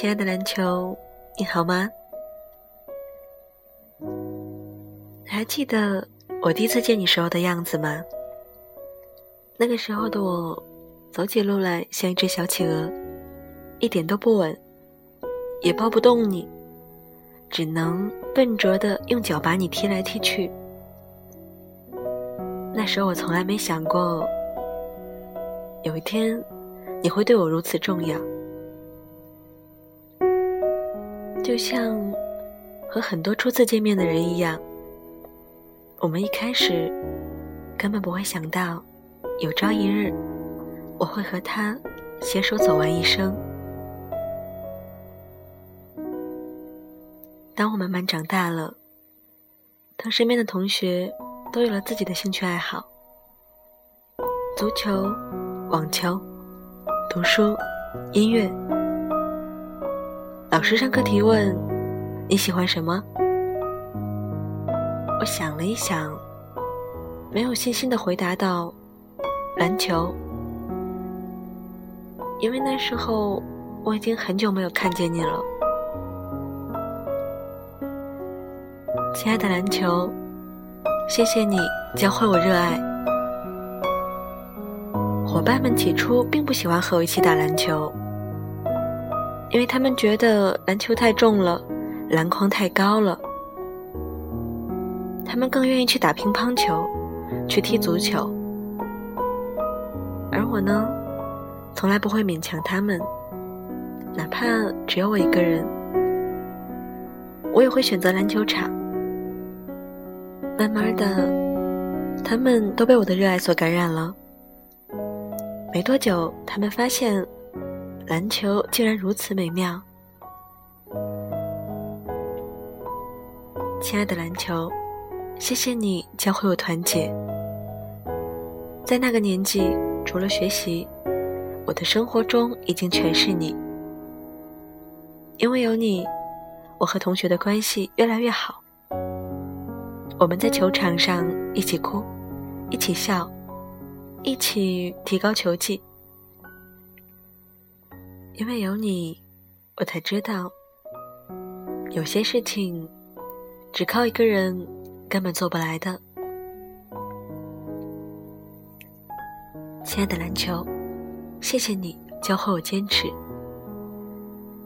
亲爱的篮球，你好吗？还记得我第一次见你时候的样子吗？那个时候的我，走起路来像一只小企鹅，一点都不稳，也抱不动你，只能笨拙的用脚把你踢来踢去。那时候我从来没想过，有一天你会对我如此重要。就像和很多初次见面的人一样，我们一开始根本不会想到，有朝一日我会和他携手走完一生。当我慢慢长大了，当身边的同学都有了自己的兴趣爱好，足球、网球、读书、音乐。老师上课提问：“你喜欢什么？”我想了一想，没有信心的回答道：“篮球。”因为那时候我已经很久没有看见你了，亲爱的篮球，谢谢你教会我热爱。伙伴们起初并不喜欢和我一起打篮球。因为他们觉得篮球太重了，篮筐太高了，他们更愿意去打乒乓球，去踢足球。而我呢，从来不会勉强他们，哪怕只有我一个人，我也会选择篮球场。慢慢的，他们都被我的热爱所感染了。没多久，他们发现。篮球竟然如此美妙，亲爱的篮球，谢谢你教会我团结。在那个年纪，除了学习，我的生活中已经全是你。因为有你，我和同学的关系越来越好。我们在球场上一起哭，一起笑，一起提高球技。因为有你，我才知道，有些事情只靠一个人根本做不来的。亲爱的篮球，谢谢你教会我坚持。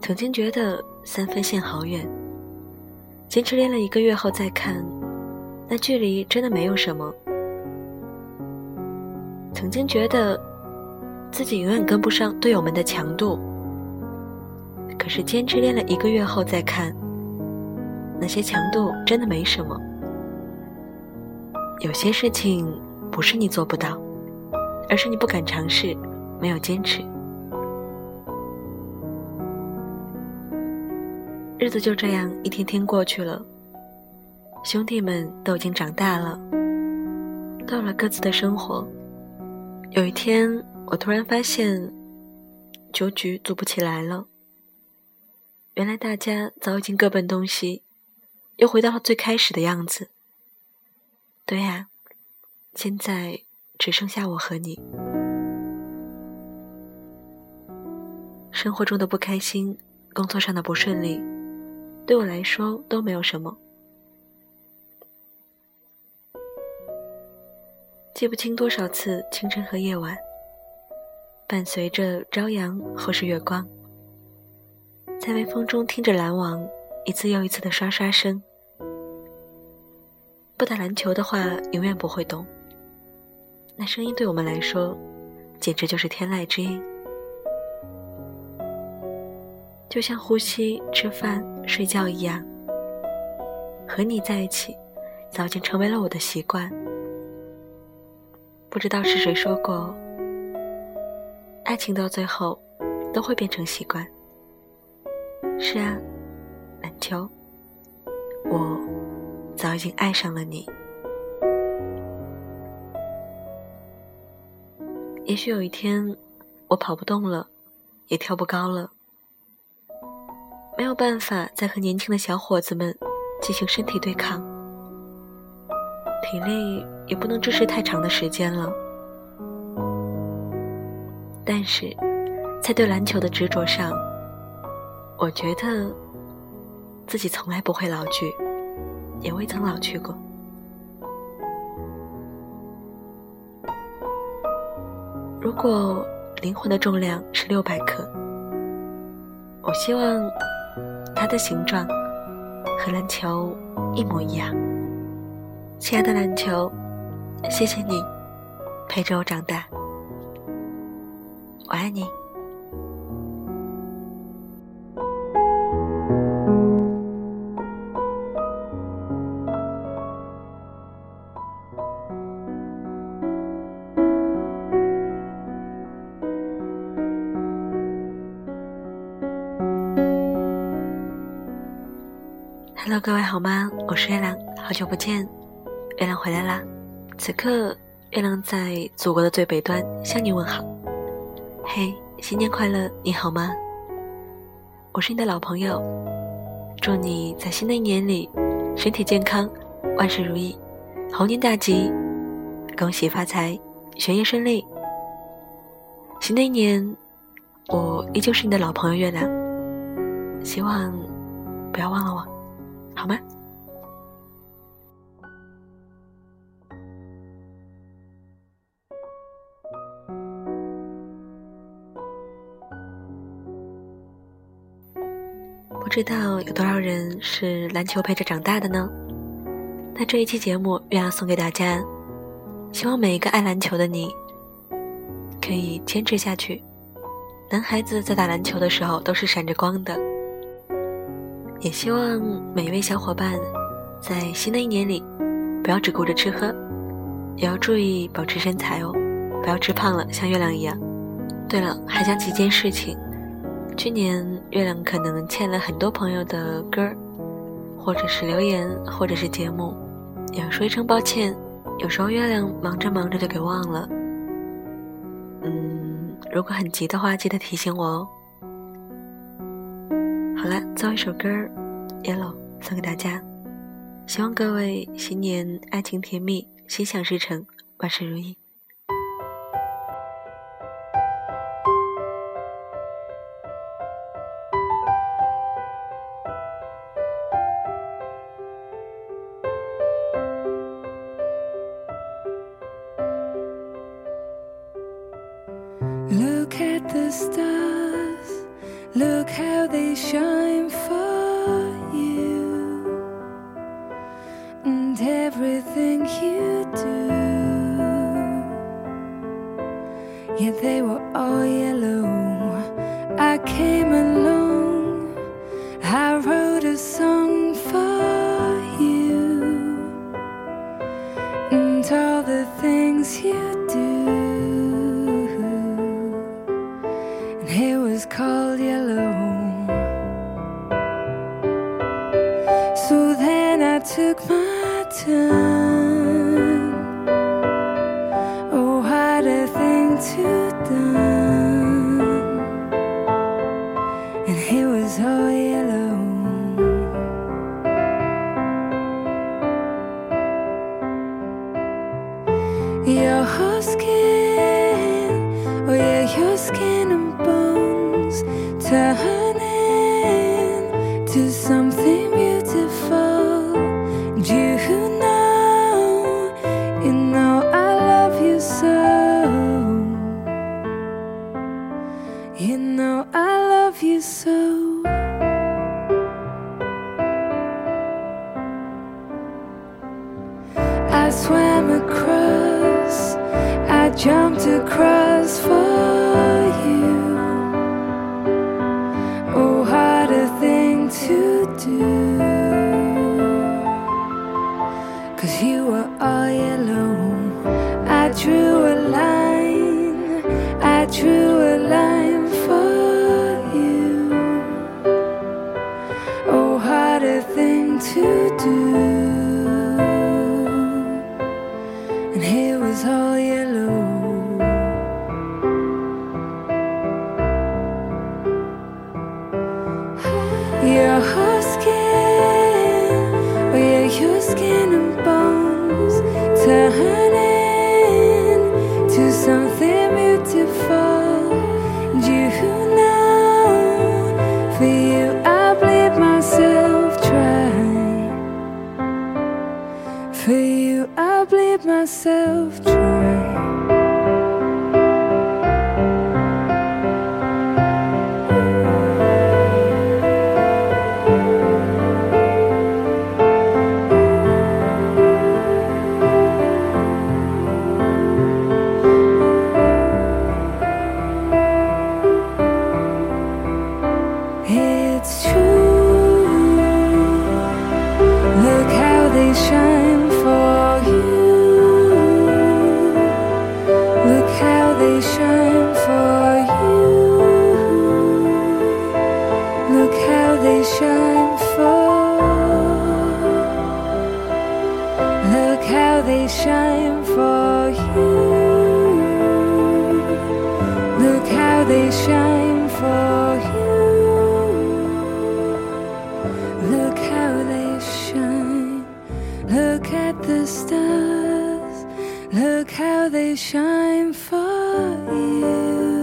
曾经觉得三分线好远，坚持练了一个月后再看，那距离真的没有什么。曾经觉得自己永远跟不上队友们的强度。可是坚持练了一个月后再看，那些强度真的没什么。有些事情不是你做不到，而是你不敢尝试，没有坚持。日子就这样一天天过去了，兄弟们都已经长大了，到了各自的生活。有一天，我突然发现，酒局组不起来了。原来大家早已经各奔东西，又回到了最开始的样子。对呀，现在只剩下我和你。生活中的不开心，工作上的不顺利，对我来说都没有什么。记不清多少次清晨和夜晚，伴随着朝阳或是月光。在微风中听着篮网一次又一次的刷刷声，不打篮球的话永远不会懂。那声音对我们来说，简直就是天籁之音，就像呼吸、吃饭、睡觉一样。和你在一起，早已经成为了我的习惯。不知道是谁说过，爱情到最后都会变成习惯。是啊，篮球，我早已经爱上了你。也许有一天，我跑不动了，也跳不高了，没有办法再和年轻的小伙子们进行身体对抗，体力也不能支持太长的时间了。但是，在对篮球的执着上，我觉得自己从来不会老去，也未曾老去过。如果灵魂的重量是六百克，我希望它的形状和篮球一模一样。亲爱的篮球，谢谢你陪着我长大，我爱你。Hello，各位好吗？我是月亮，好久不见，月亮回来啦！此刻，月亮在祖国的最北端向你问好。嘿，新年快乐，你好吗？我是你的老朋友，祝你在新的一年里身体健康，万事如意，猴年大吉，恭喜发财，学业顺利。新的一年，我依旧是你的老朋友月亮，希望不要忘了我。好吗？不知道有多少人是篮球陪着长大的呢？那这一期节目，月亮送给大家，希望每一个爱篮球的你，可以坚持下去。男孩子在打篮球的时候都是闪着光的。也希望每一位小伙伴在新的一年里，不要只顾着吃喝，也要注意保持身材哦，不要吃胖了，像月亮一样。对了，还想起一件事情，去年月亮可能欠了很多朋友的歌儿，或者是留言，或者是节目，要说一声抱歉。有时候月亮忙着忙着就给忘了。嗯，如果很急的话，记得提醒我哦。好了，最后一首歌《Yellow》送给大家，希望各位新年爱情甜蜜，心想事成，万事如意。And everything you do. Yet they were all yellow. husky do. Cause you were all yellow. They shine for. Look how they shine for you. Look how they shine for you. Look how they shine. Look at the stars. Look how they shine for you.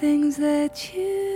Things that you